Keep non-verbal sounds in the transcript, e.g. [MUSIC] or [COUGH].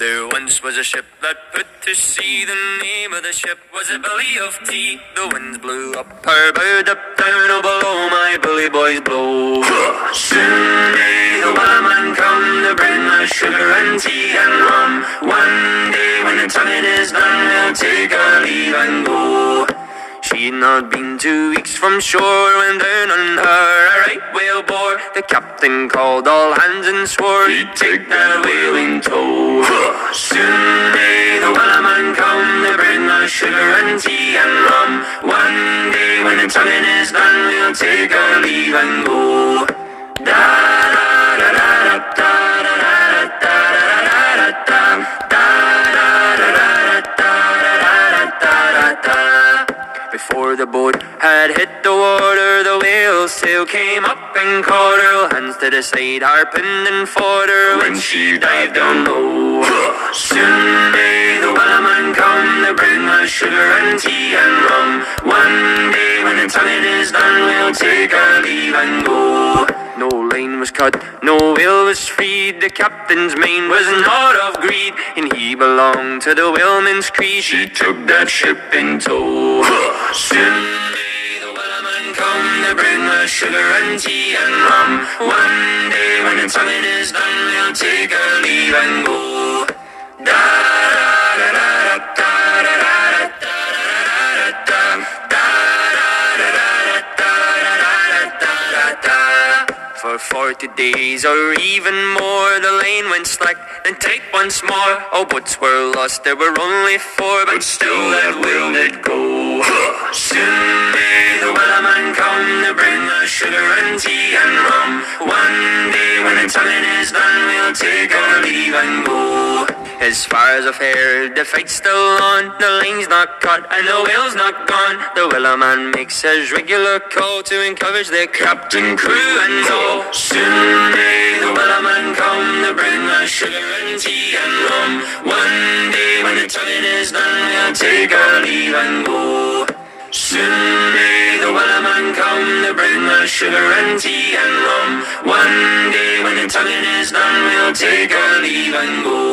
There once was a ship that put to sea. The name of the ship was a Billy of Tea. The winds blew up her bow, up down, oh below my bully boys blow. Soon may the wellerman come to bring us sugar and tea and rum. One day when the tonguing is done, we'll take our leave and go. She'd not been two weeks from shore when down on The captain called all hands and swore he'd take that whale in tow. Soon may the wellerman come to bring us sugar and tea and rum. One day when the tonguing is done, we'll take our leave and go. The boat had hit the water, the whale's tail came up and caught her. Hands to the side, harping and fought her when she dived down low. [LAUGHS] Soon may the wellerman come to bring us sugar and tea and rum. One day we'll take our leave and go. No line was cut, no whale was freed. The captain's mind was not of greed, and he belonged to the whaleman's creed. She took that ship in tow. [LAUGHS] Soon may the wellerman come to bring us sugar and tea and rum. One For forty days or even more, the lane went slack and tight once more. All boats were lost, there were only four, but still that will did go. [LAUGHS] Soon may the wellerman come to bring us sugar and tea and rum. One day when the tonguing is done, we'll take our leave and go. As far as I've heard, the fight's still on. The lane's not cut and the whale's not gone. The wellerman makes his regular call to encourage the captain, crew, and all. Soon may the wellerman come to bring us sugar and tea and rum. One day when the tonguing is done, we'll take our leave and go. Soon may the wellerman come to bring us sugar and tea and rum. One day when the tonguing is done, we'll take our leave and go.